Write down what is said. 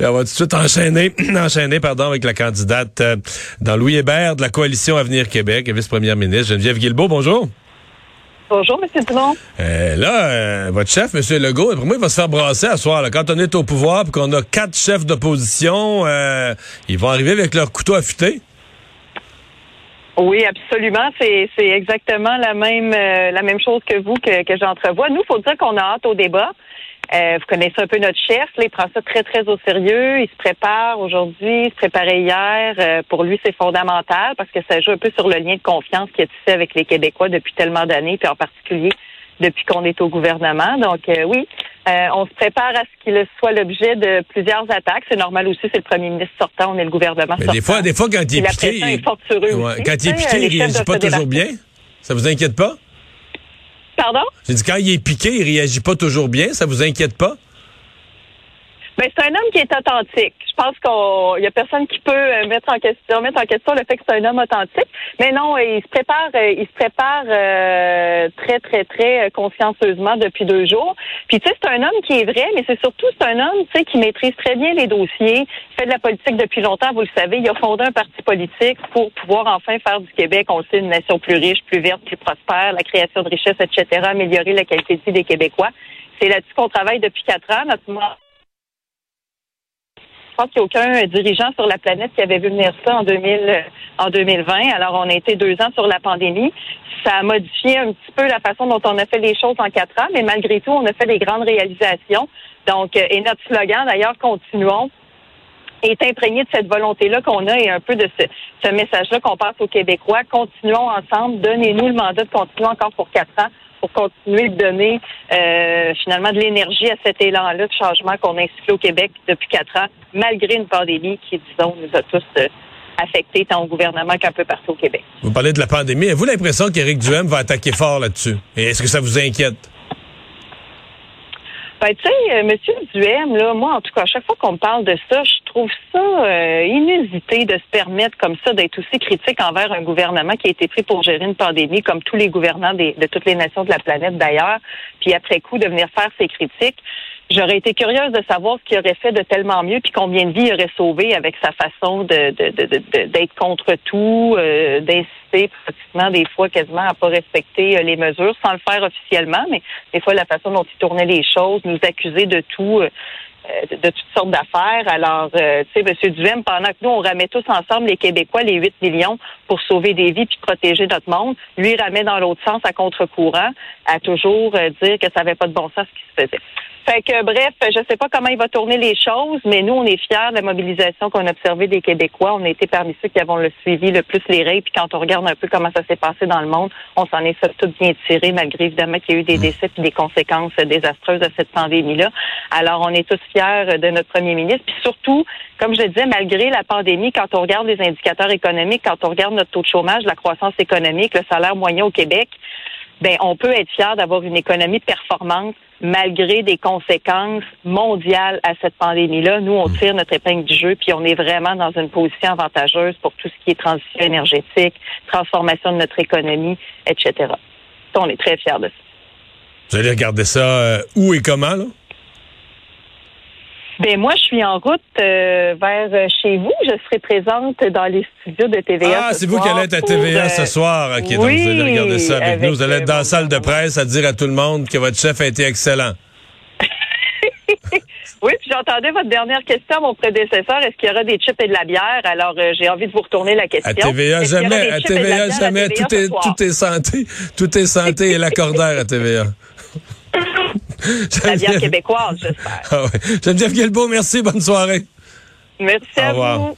Et on va tout de suite enchaîner, enchaîner pardon, avec la candidate euh, dans Louis Hébert de la Coalition Avenir Québec, vice-première ministre Geneviève Guilbeault. Bonjour. Bonjour, M. Dumont. Euh, là, euh, votre chef, M. Legault, pour moi, il va se faire brasser à soir. Là. Quand on est au pouvoir et qu'on a quatre chefs d'opposition, euh, ils vont arriver avec leur couteau affûté. Oui, absolument. C'est, c'est exactement la même euh, la même chose que vous que, que j'entrevois. Nous, faut dire qu'on a hâte au débat. Euh, vous connaissez un peu notre chef, là, il prend ça très, très au sérieux. Il se prépare aujourd'hui, il se préparait hier. Euh, pour lui, c'est fondamental parce que ça joue un peu sur le lien de confiance qu'il a tissé avec les Québécois depuis tellement d'années, puis en particulier depuis qu'on est au gouvernement. Donc euh, oui, on se prépare à ce qu'il soit l'objet de plusieurs attaques. C'est normal aussi, c'est le premier ministre sortant, on est le gouvernement Mais sortant. des fois, des fois, quand il est piqué, il... Est ouais, aussi, quand il est piqué, il réagit pas toujours bien. Ça vous inquiète pas? Pardon? J'ai dit, quand il est piqué, il réagit pas toujours bien. Ça vous inquiète pas? Ben, c'est un homme qui est authentique. Je pense qu'il y a personne qui peut mettre en question mettre en question le fait que c'est un homme authentique. Mais non, il se prépare, il se prépare euh, très très très consciencieusement depuis deux jours. Puis tu sais, c'est un homme qui est vrai, mais c'est surtout c'est un homme tu sais qui maîtrise très bien les dossiers. Fait de la politique depuis longtemps, vous le savez. Il a fondé un parti politique pour pouvoir enfin faire du Québec, on sait, une nation plus riche, plus verte, plus prospère, la création de richesses, etc. Améliorer la qualité de vie des Québécois. C'est là-dessus qu'on travaille depuis quatre ans. Notre pense qu'il n'y a aucun dirigeant sur la planète qui avait vu venir ça en, 2000, en 2020. Alors, on a été deux ans sur la pandémie. Ça a modifié un petit peu la façon dont on a fait les choses en quatre ans, mais malgré tout, on a fait des grandes réalisations. Donc, et notre slogan, d'ailleurs, continuons, est imprégné de cette volonté-là qu'on a et un peu de ce message-là qu'on passe aux Québécois. Continuons ensemble. Donnez-nous le mandat de continuer encore pour quatre ans pour continuer de donner euh, finalement de l'énergie à cet élan-là de changement qu'on a insufflé au Québec depuis quatre ans, malgré une pandémie qui, disons, nous a tous euh, affectés tant au gouvernement qu'un peu partout au Québec. Vous parlez de la pandémie. Avez-vous l'impression qu'Éric Duhem va attaquer fort là-dessus? Et est-ce que ça vous inquiète? Ben, tu sais, euh, Monsieur Duhem, là, moi, en tout cas, à chaque fois qu'on me parle de ça, je trouve ça euh, inusité de se permettre comme ça d'être aussi critique envers un gouvernement qui a été pris pour gérer une pandémie, comme tous les gouvernants des, de toutes les nations de la planète d'ailleurs, puis après coup de venir faire ses critiques. J'aurais été curieuse de savoir ce qu'il aurait fait de tellement mieux, puis combien de vies il aurait sauvé avec sa façon de, d'être contre tout, euh, d'insister pratiquement des fois quasiment à pas respecter euh, les mesures, sans le faire officiellement, mais des fois la façon dont il tournait les choses, nous accuser de tout. Euh, de, de, toutes sortes d'affaires. Alors, euh, tu sais, M. Duhem, pendant que nous, on ramait tous ensemble, les Québécois, les 8 millions, pour sauver des vies puis protéger notre monde, lui, il ramait dans l'autre sens à contre-courant, à toujours euh, dire que ça n'avait pas de bon sens ce qui se faisait. Fait que, bref, je ne sais pas comment il va tourner les choses, mais nous, on est fiers de la mobilisation qu'on a observée des Québécois. On a été parmi ceux qui avons le suivi le plus les règles. Puis quand on regarde un peu comment ça s'est passé dans le monde, on s'en est tout bien tiré, malgré évidemment qu'il y a eu des décès et des conséquences désastreuses de cette pandémie-là. Alors, on est tous fiers de notre premier ministre. Puis surtout, comme je le disais, malgré la pandémie, quand on regarde les indicateurs économiques, quand on regarde notre taux de chômage, la croissance économique, le salaire moyen au Québec, ben on peut être fier d'avoir une économie performante malgré des conséquences mondiales à cette pandémie-là. Nous, on tire notre épingle du jeu, puis on est vraiment dans une position avantageuse pour tout ce qui est transition énergétique, transformation de notre économie, etc. On est très fiers de ça. Vous allez regarder ça euh, où et comment, là? Ben moi, je suis en route euh, vers euh, chez vous. Je serai présente dans les studios de TVA. Ah, c'est vous qui allez être à TVA pour, ce soir. OK, oui, donc vous allez regarder ça avec, avec, nous. Vous allez être dans euh, la salle de presse à dire à tout le monde que votre chef a été excellent. oui, puis j'entendais votre dernière question à mon prédécesseur. Est-ce qu'il y aura des chips et de la bière? Alors, euh, j'ai envie de vous retourner la question. À TVA, jamais. À TVA, jamais. Tout est, tout est santé. Tout est santé et l'accordaire à TVA. La bière québécoise, j'espère. Ah ouais. Geneviève Guilbeault, merci. Bonne soirée. Merci Au à revoir. vous.